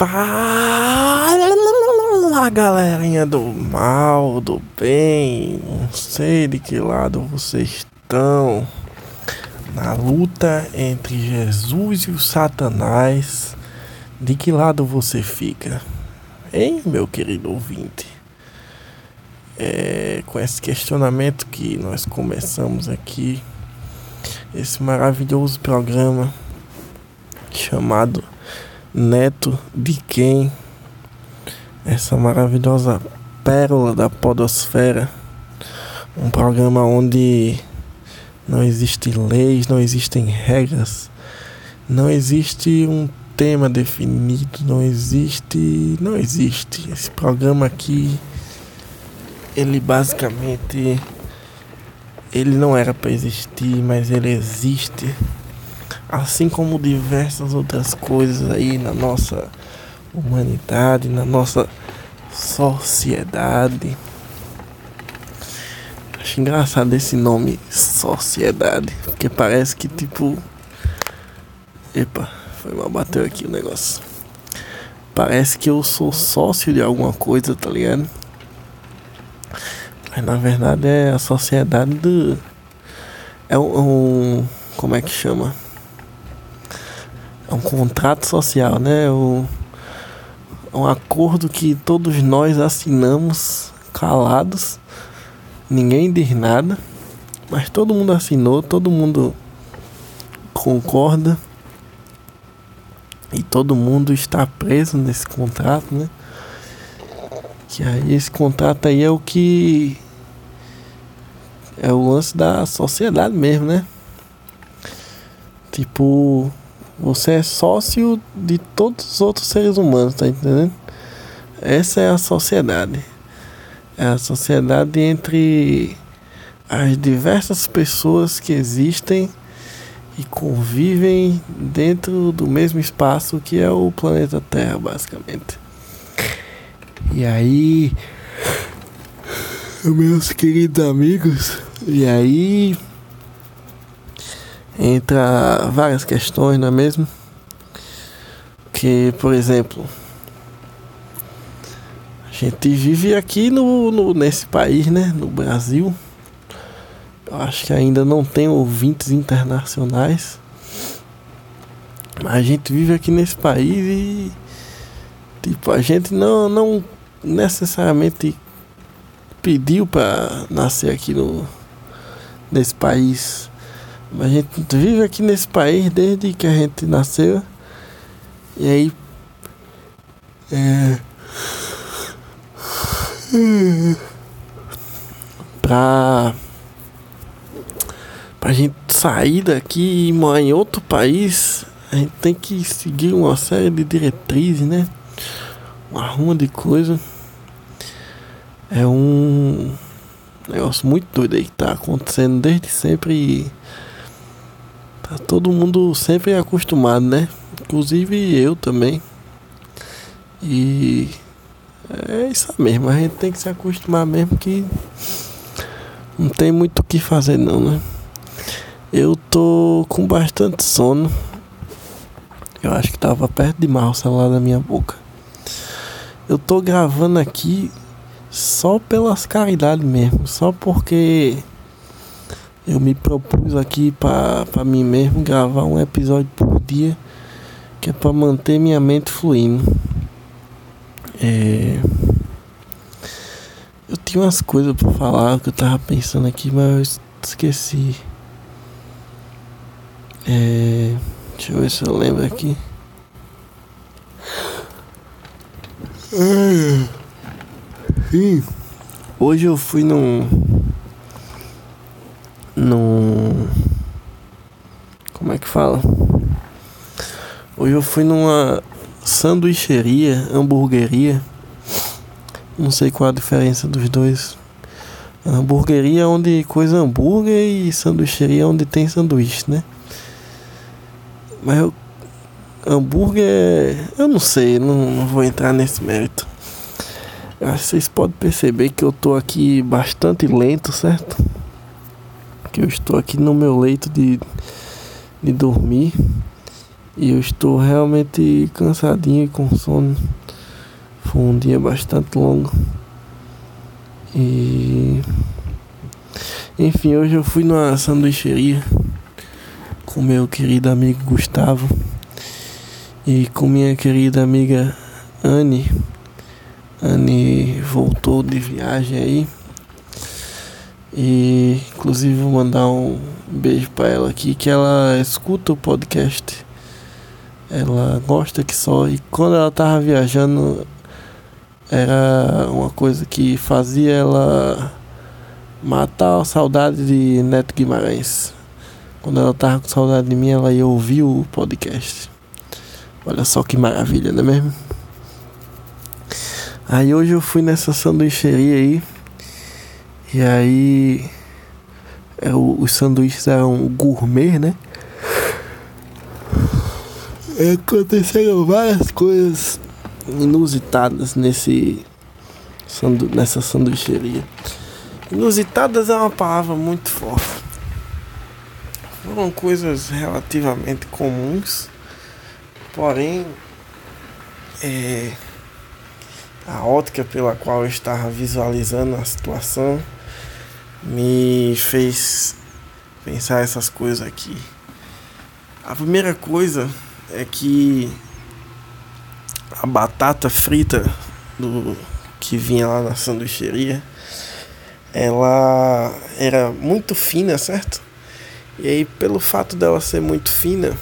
Fala galerinha do mal, do bem, não sei de que lado vocês estão. Na luta entre Jesus e o Satanás, de que lado você fica? Hein, meu querido ouvinte? É, com esse questionamento que nós começamos aqui, esse maravilhoso programa chamado neto de quem? Essa maravilhosa pérola da podosfera. Um programa onde não existem leis, não existem regras, não existe um tema definido, não existe, não existe. Esse programa aqui ele basicamente ele não era para existir, mas ele existe assim como diversas outras coisas aí na nossa humanidade, na nossa sociedade. Acho engraçado esse nome, sociedade, porque parece que tipo. Epa, foi mal, bateu aqui o negócio. Parece que eu sou sócio de alguma coisa, tá ligado? Mas na verdade é a sociedade do. É um. um como é que chama? É um contrato social, né? O, é um acordo que todos nós assinamos calados, ninguém diz nada, mas todo mundo assinou, todo mundo concorda e todo mundo está preso nesse contrato, né? Que aí esse contrato aí é o que é o lance da sociedade mesmo, né? Tipo, você é sócio de todos os outros seres humanos, tá entendendo? Essa é a sociedade. É a sociedade entre as diversas pessoas que existem e convivem dentro do mesmo espaço que é o planeta Terra, basicamente. E aí, meus queridos amigos, e aí entra várias questões, não é mesmo? Que, por exemplo, a gente vive aqui no, no, nesse país, né? No Brasil. Eu acho que ainda não tem ouvintes internacionais. Mas a gente vive aqui nesse país e tipo, a gente não, não necessariamente pediu para nascer aqui no nesse país a gente vive aqui nesse país desde que a gente nasceu. E aí. É. Pra. Pra gente sair daqui e morar em outro país, a gente tem que seguir uma série de diretrizes, né? Uma ruma de coisa. É um negócio muito doido aí que tá acontecendo desde sempre. E Tá todo mundo sempre acostumado, né? Inclusive eu também. E é isso mesmo, a gente tem que se acostumar mesmo que não tem muito o que fazer não, né? Eu tô com bastante sono. Eu acho que tava perto demais o celular da minha boca. Eu tô gravando aqui só pelas caridades mesmo, só porque eu me propus aqui para mim mesmo gravar um episódio por dia, que é para manter minha mente fluindo. É... Eu tinha umas coisas para falar que eu tava pensando aqui, mas eu esqueci. É... Deixa eu ver se eu lembro aqui. Sim. Hoje eu fui num no. Como é que fala? Hoje eu fui numa sanduicheria, hamburgueria. Não sei qual a diferença dos dois. Hamburgueria é onde coisa hambúrguer e sanduicheria é onde tem sanduíche, né? Mas eu, hambúrguer, eu não sei, não, não vou entrar nesse mérito. Vocês podem perceber que eu tô aqui bastante lento, certo? Que eu estou aqui no meu leito de, de dormir E eu estou realmente cansadinho e com sono. Foi um dia bastante longo. E. Enfim, hoje eu fui numa sanduicheria com meu querido amigo Gustavo e com minha querida amiga Anne. Anne voltou de viagem aí. E inclusive vou mandar um beijo para ela aqui que ela escuta o podcast. Ela gosta que só e quando ela tava viajando era uma coisa que fazia ela matar a saudade de Neto Guimarães. Quando ela tava com saudade de mim, ela ia ouvir o podcast. Olha só que maravilha, não é mesmo? Aí hoje eu fui nessa sanduicheria aí. E aí é, os sanduíches eram gourmet, né? Aconteceram várias coisas inusitadas nesse sandu nessa sanduicheria. Inusitadas é uma palavra muito forte. Foram coisas relativamente comuns, porém é, a ótica pela qual eu estava visualizando a situação me fez pensar essas coisas aqui. A primeira coisa é que a batata frita do que vinha lá na sanduicheria, ela era muito fina, certo? E aí pelo fato dela ser muito fina,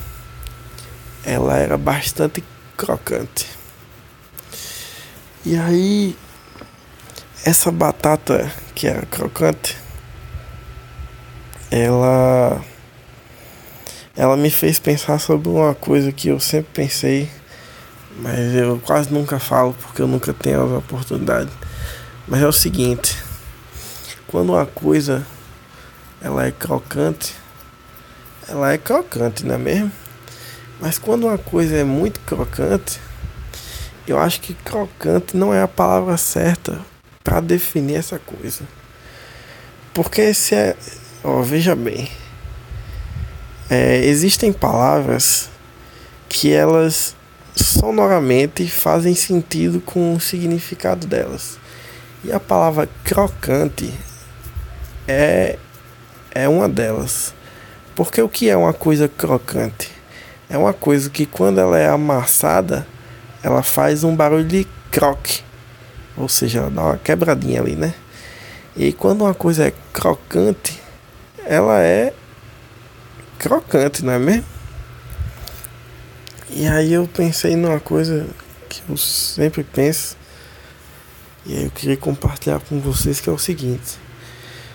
ela era bastante crocante. E aí essa batata que era crocante, ela ela me fez pensar sobre uma coisa que eu sempre pensei, mas eu quase nunca falo porque eu nunca tenho a oportunidade. Mas é o seguinte, quando uma coisa ela é crocante, ela é crocante, não é mesmo? Mas quando uma coisa é muito crocante, eu acho que crocante não é a palavra certa para definir essa coisa. Porque se é, ó, veja bem, é, existem palavras que elas sonoramente fazem sentido com o significado delas. E a palavra crocante é, é uma delas. Porque o que é uma coisa crocante? É uma coisa que quando ela é amassada, ela faz um barulho de croque. Ou seja, ela dá uma quebradinha ali, né? E quando uma coisa é crocante, ela é crocante, não é mesmo? E aí eu pensei numa coisa que eu sempre penso. E aí eu queria compartilhar com vocês que é o seguinte.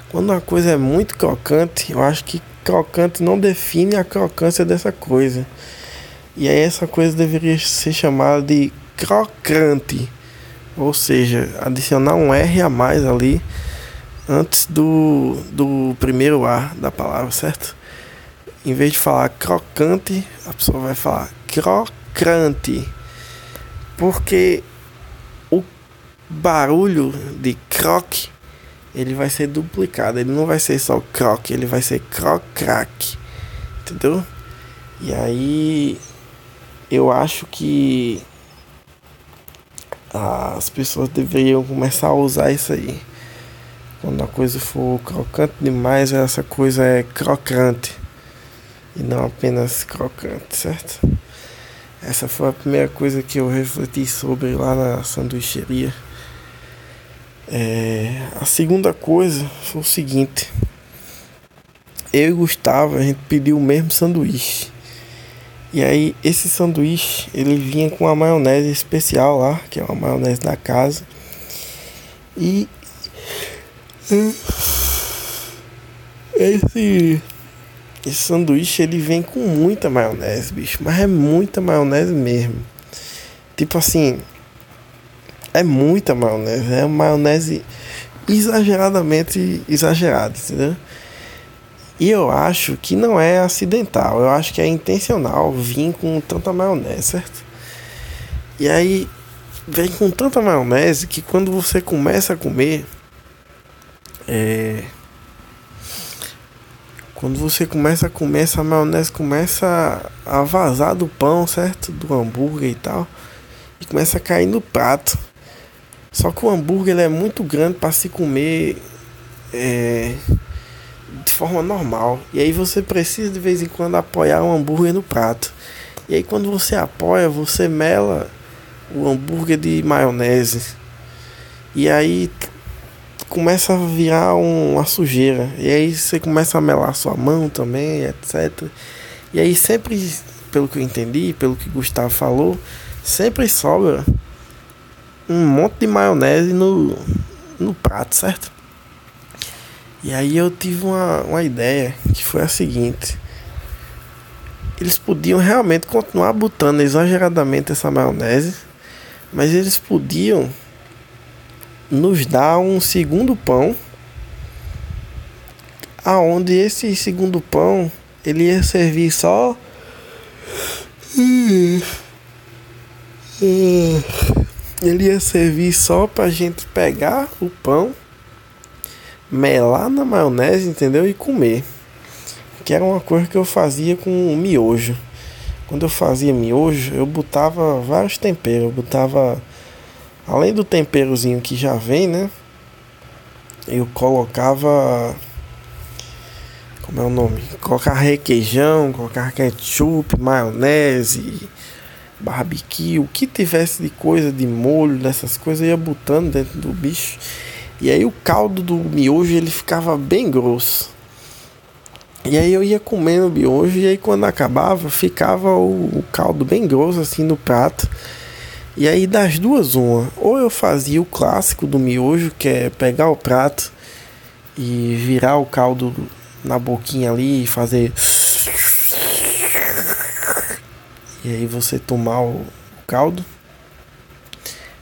Quando uma coisa é muito crocante, eu acho que crocante não define a crocância dessa coisa. E aí essa coisa deveria ser chamada de crocante. Ou seja, adicionar um R a mais ali antes do, do primeiro A da palavra, certo? Em vez de falar crocante, a pessoa vai falar crocante. Porque o barulho de croque ele vai ser duplicado. Ele não vai ser só croque, ele vai ser croc-crack. Entendeu? E aí eu acho que as pessoas deveriam começar a usar isso aí. Quando a coisa for crocante demais, essa coisa é crocante e não apenas crocante, certo? Essa foi a primeira coisa que eu refleti sobre lá na sanduicheria. É, a segunda coisa foi o seguinte: eu e Gustavo a gente pediu o mesmo sanduíche. E aí esse sanduíche ele vinha com uma maionese especial lá, que é uma maionese da casa. E esse esse sanduíche ele vem com muita maionese, bicho, mas é muita maionese mesmo. Tipo assim, é muita maionese, é maionese exageradamente exagerada, entendeu? E eu acho que não é acidental, eu acho que é intencional vir com tanta maionese, certo? E aí vem com tanta maionese que quando você começa a comer, é... Quando você começa a comer, essa maionese começa a vazar do pão, certo? Do hambúrguer e tal. E começa a cair no prato. Só que o hambúrguer é muito grande para se comer é, de forma normal. E aí você precisa de vez em quando apoiar o hambúrguer no prato. E aí quando você apoia, você mela o hambúrguer de maionese. E aí começa a virar uma sujeira. E aí você começa a melar sua mão também, etc. E aí sempre, pelo que eu entendi, pelo que Gustavo falou, sempre sobra um monte de maionese no, no prato, certo? E aí eu tive uma, uma ideia que foi a seguinte. Eles podiam realmente continuar botando exageradamente essa maionese, mas eles podiam nos dar um segundo pão, aonde esse segundo pão ele ia servir só ele ia servir só pra gente pegar o pão melar na maionese, entendeu? E comer. Que era uma coisa que eu fazia com miojo. Quando eu fazia miojo, eu botava vários temperos. Eu botava, além do temperozinho que já vem, né? Eu colocava. Como é o nome? Colocar requeijão, colocar ketchup, maionese, barbecue, o que tivesse de coisa, de molho, dessas coisas, eu ia botando dentro do bicho. E aí o caldo do miojo ele ficava bem grosso. E aí eu ia comendo o miojo e aí quando acabava ficava o, o caldo bem grosso assim no prato. E aí das duas uma, ou eu fazia o clássico do miojo, que é pegar o prato e virar o caldo na boquinha ali e fazer e aí você tomar o caldo.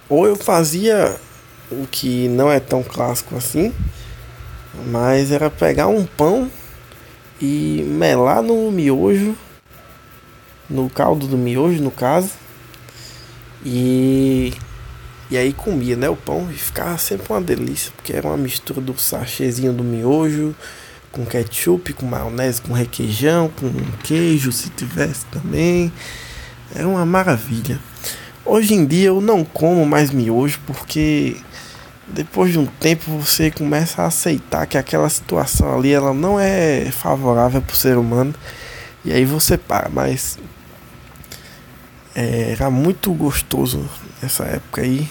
Ou eu fazia o que não é tão clássico assim, mas era pegar um pão e melar no miojo, no caldo do miojo, no caso, e e aí comia, né, o pão e ficava sempre uma delícia, porque era uma mistura do sachêzinho do miojo com ketchup, com maionese, com requeijão, com queijo, se tivesse também. Era uma maravilha. Hoje em dia eu não como mais miojo porque depois de um tempo você começa a aceitar que aquela situação ali ela não é favorável para o ser humano e aí você para, mas é, era muito gostoso nessa época aí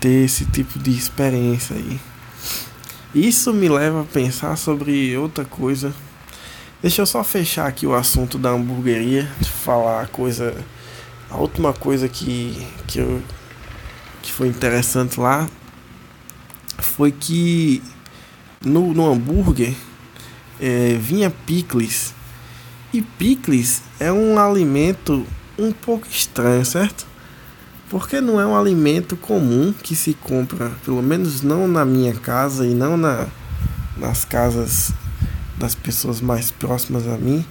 ter esse tipo de experiência aí. Isso me leva a pensar sobre outra coisa. Deixa eu só fechar aqui o assunto da hamburgueria, falar a coisa, a última coisa que que eu que foi interessante lá foi que no, no hambúrguer é, vinha picles. E picles é um alimento um pouco estranho, certo? Porque não é um alimento comum que se compra, pelo menos não na minha casa e não na, nas casas das pessoas mais próximas a mim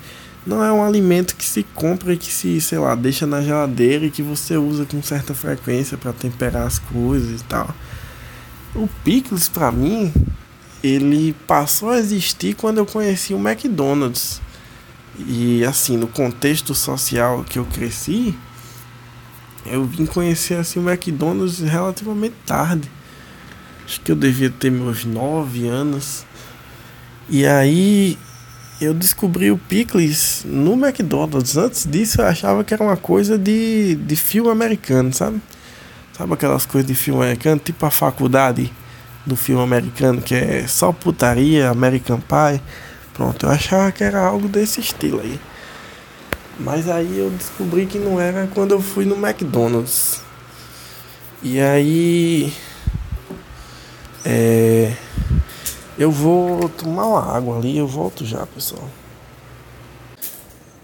não é um alimento que se compra e que se, sei lá, deixa na geladeira e que você usa com certa frequência para temperar as coisas e tal. O picles para mim, ele passou a existir quando eu conheci o McDonald's. E assim, no contexto social que eu cresci, eu vim conhecer assim o McDonald's relativamente tarde. Acho que eu devia ter meus 9 anos. E aí eu descobri o picles no McDonald's. Antes disso eu achava que era uma coisa de, de filme americano, sabe? Sabe aquelas coisas de filme americano, tipo a faculdade do filme americano, que é só putaria, American Pie. Pronto, eu achava que era algo desse estilo aí. Mas aí eu descobri que não era quando eu fui no McDonald's. E aí. É. Eu vou tomar uma água ali, eu volto já, pessoal.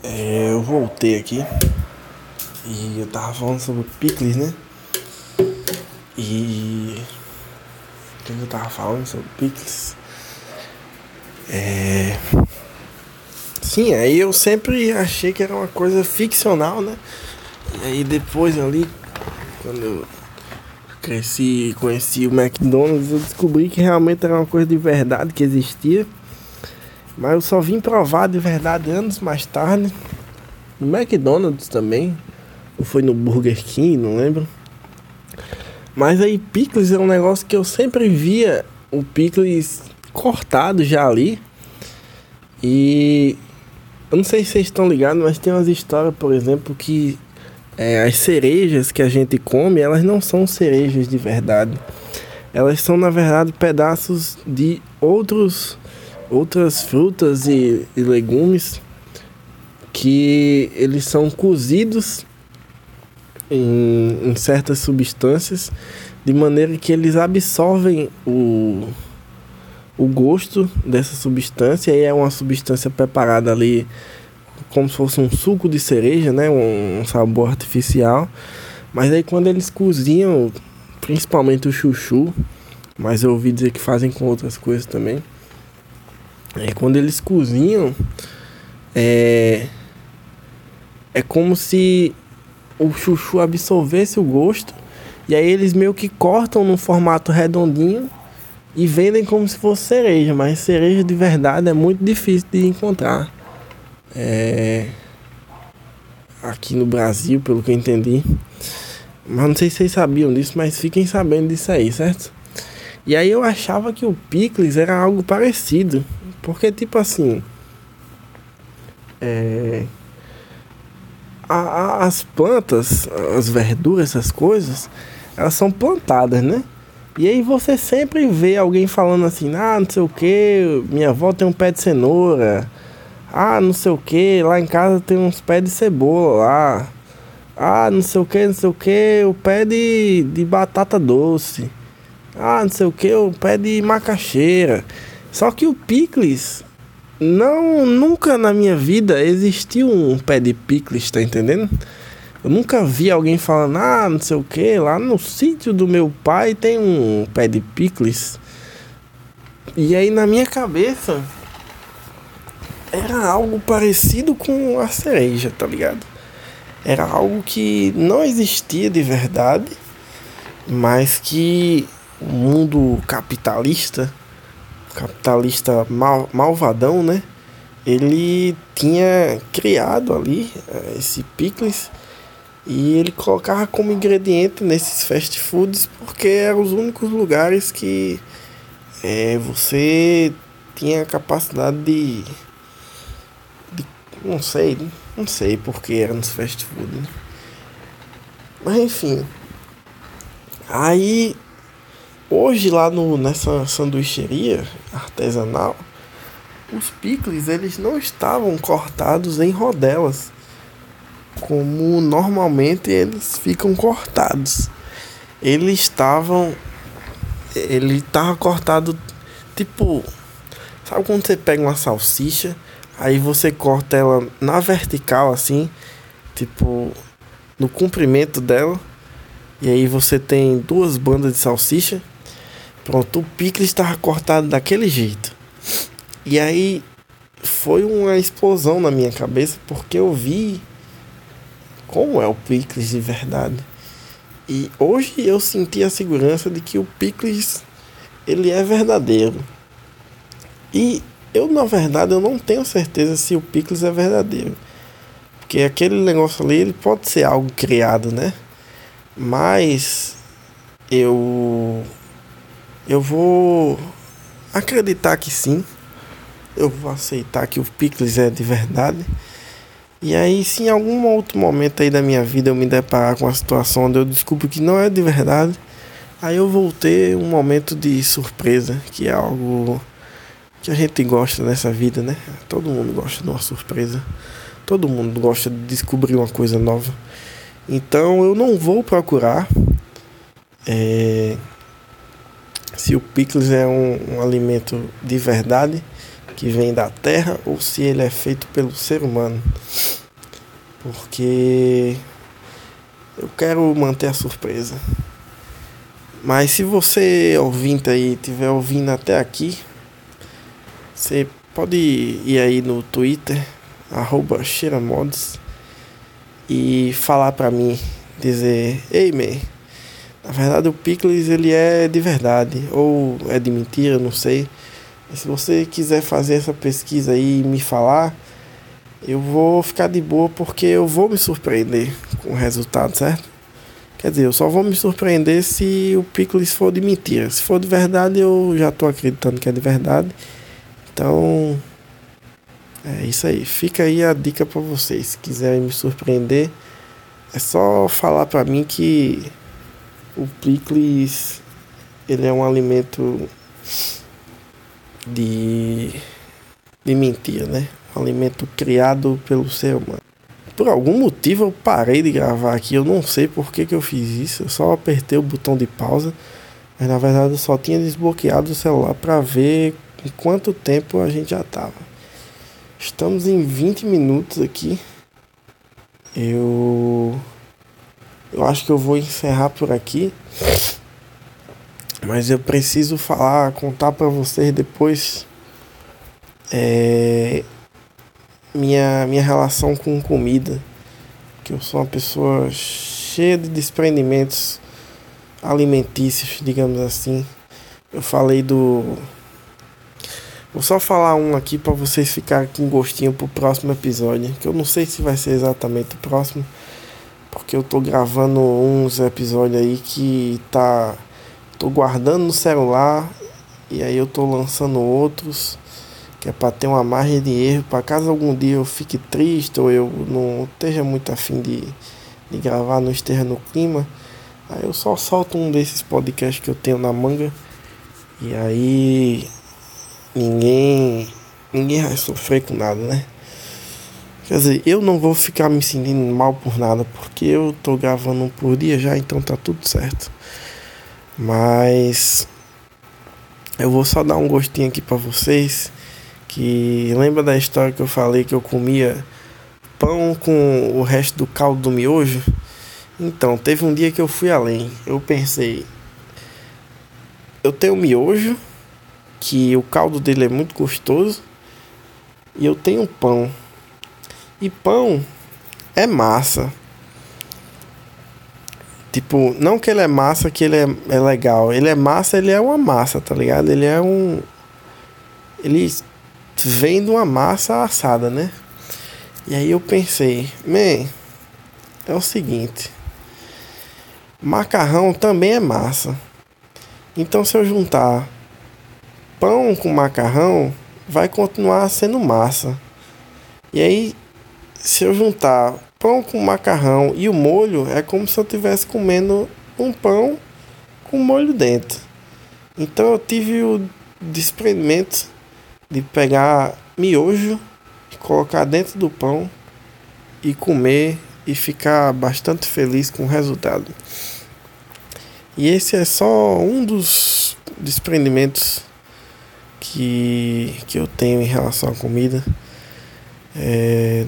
É, eu voltei aqui e eu tava falando sobre picles, né? E o que eu tava falando sobre picles? É. Sim, aí eu sempre achei que era uma coisa ficcional, né? E aí depois ali, quando eu cresci e conheci o McDonald's, eu descobri que realmente era uma coisa de verdade que existia. Mas eu só vim provar de verdade anos mais tarde. No McDonald's também. Ou foi no Burger King, não lembro. Mas aí picles é um negócio que eu sempre via o picles cortado já ali. E eu não sei se vocês estão ligados, mas tem umas histórias, por exemplo, que é, as cerejas que a gente come, elas não são cerejas de verdade. Elas são, na verdade, pedaços de outros outras frutas e, e legumes que eles são cozidos em, em, certas substâncias de maneira que eles absorvem o, o gosto dessa substância e é uma substância preparada ali como se fosse um suco de cereja, né, um, sabor artificial. Mas aí quando eles cozinham, principalmente o chuchu, mas eu ouvi dizer que fazem com outras coisas também é, quando eles cozinham, é, é como se o chuchu absorvesse o gosto. E aí eles meio que cortam num formato redondinho e vendem como se fosse cereja. Mas cereja de verdade é muito difícil de encontrar. É, aqui no Brasil, pelo que eu entendi. Mas não sei se vocês sabiam disso, mas fiquem sabendo disso aí, certo? E aí eu achava que o picles era algo parecido. Porque, tipo assim. É, a, a, as plantas, as verduras, essas coisas, elas são plantadas, né? E aí você sempre vê alguém falando assim, ah, não sei o que, minha avó tem um pé de cenoura, ah, não sei o que, lá em casa tem uns pés de cebola lá, ah, não sei o que, não sei o que, o pé de, de batata doce, ah, não sei o que, o pé de macaxeira. Só que o picles não nunca na minha vida existiu um pé de picles, tá entendendo? Eu nunca vi alguém falando, ah, não sei o que, lá no sítio do meu pai tem um pé de picles. E aí na minha cabeça era algo parecido com a cereja, tá ligado? Era algo que não existia de verdade, mas que o mundo capitalista capitalista mal, malvadão, né? Ele tinha criado ali uh, esse picles e ele colocava como ingrediente nesses fast foods porque eram os únicos lugares que é, você tinha a capacidade de, de, não sei, não sei porque era nos fast food, né? mas enfim. Aí Hoje lá no, nessa sanduicheria artesanal, os picles eles não estavam cortados em rodelas, como normalmente eles ficam cortados. Eles estavam ele estava cortado tipo, sabe quando você pega uma salsicha, aí você corta ela na vertical assim, tipo no comprimento dela, e aí você tem duas bandas de salsicha Pronto, o picles estava cortado daquele jeito. E aí foi uma explosão na minha cabeça porque eu vi como é o picles de verdade. E hoje eu senti a segurança de que o picles ele é verdadeiro. E eu na verdade eu não tenho certeza se o picles é verdadeiro. Porque aquele negócio ali ele pode ser algo criado, né? Mas eu eu vou acreditar que sim. Eu vou aceitar que o Picles é de verdade. E aí, se em algum outro momento aí da minha vida eu me deparar com uma situação onde eu descubro que não é de verdade, aí eu vou ter um momento de surpresa, que é algo que a gente gosta nessa vida, né? Todo mundo gosta de uma surpresa. Todo mundo gosta de descobrir uma coisa nova. Então eu não vou procurar é, se o picles é um, um alimento de verdade que vem da terra ou se ele é feito pelo ser humano. Porque eu quero manter a surpresa. Mas se você ouvinte aí estiver ouvindo até aqui, você pode ir aí no Twitter, Cheiramods, e falar pra mim, dizer, ei man, na verdade, o Pickles ele é de verdade, ou é de mentira, não sei. E se você quiser fazer essa pesquisa aí e me falar, eu vou ficar de boa porque eu vou me surpreender com o resultado, certo? Quer dizer, eu só vou me surpreender se o Pickles for de mentira. Se for de verdade, eu já tô acreditando que é de verdade. Então, é isso aí. Fica aí a dica para vocês. Se quiserem me surpreender, é só falar para mim que o picles ele é um alimento de de mentira, né? Um alimento criado pelo ser humano. Por algum motivo eu parei de gravar aqui, eu não sei por que, que eu fiz isso, eu só apertei o botão de pausa, mas na verdade eu só tinha desbloqueado o celular para ver em quanto tempo a gente já tava. Estamos em 20 minutos aqui. Eu eu acho que eu vou encerrar por aqui. Mas eu preciso falar, contar para vocês depois é, minha, minha relação com comida. Que eu sou uma pessoa cheia de desprendimentos alimentícios, digamos assim. Eu falei do. Vou só falar um aqui para vocês ficarem com gostinho pro próximo episódio. Que eu não sei se vai ser exatamente o próximo. Porque eu tô gravando uns episódios aí que tá. Tô guardando no celular. E aí eu tô lançando outros que é para ter uma margem de erro, para caso algum dia eu fique triste ou eu não esteja muito afim de, de gravar, não esteja no clima, aí eu só solto um desses podcasts que eu tenho na manga e aí ninguém ninguém vai sofrer com nada, né? Quer dizer, eu não vou ficar me sentindo mal por nada, porque eu tô gravando um por dia já, então tá tudo certo. Mas eu vou só dar um gostinho aqui para vocês que lembra da história que eu falei que eu comia pão com o resto do caldo do miojo? Então, teve um dia que eu fui além. Eu pensei, eu tenho miojo, que o caldo dele é muito gostoso, e eu tenho pão. E pão é massa. Tipo, não que ele é massa, que ele é, é legal. Ele é massa, ele é uma massa, tá ligado? Ele é um. Ele vem de uma massa assada, né? E aí eu pensei, man, é o seguinte, macarrão também é massa. Então se eu juntar pão com macarrão, vai continuar sendo massa. E aí, se eu juntar pão com macarrão e o molho, é como se eu estivesse comendo um pão com molho dentro. Então eu tive o desprendimento de pegar miojo, colocar dentro do pão e comer e ficar bastante feliz com o resultado. E esse é só um dos desprendimentos que, que eu tenho em relação à comida. É,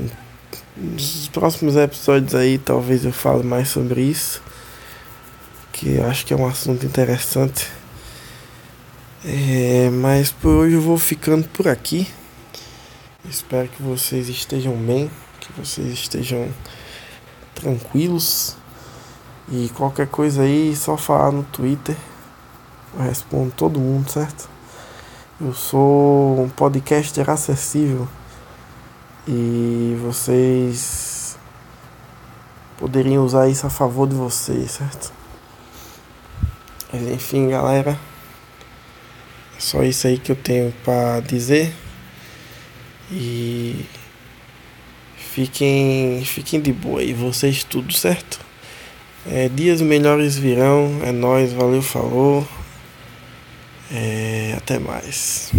nos próximos episódios aí talvez eu fale mais sobre isso. Que eu acho que é um assunto interessante. É, mas por hoje eu vou ficando por aqui. Espero que vocês estejam bem, que vocês estejam tranquilos. E qualquer coisa aí, só falar no Twitter. Eu respondo todo mundo, certo? Eu sou um podcaster acessível e vocês poderiam usar isso a favor de vocês, certo? Mas enfim, galera. Só isso aí que eu tenho para dizer. E fiquem, fiquem de boa aí, vocês tudo certo? É, dias melhores virão, é nós, valeu, falou. É, até mais.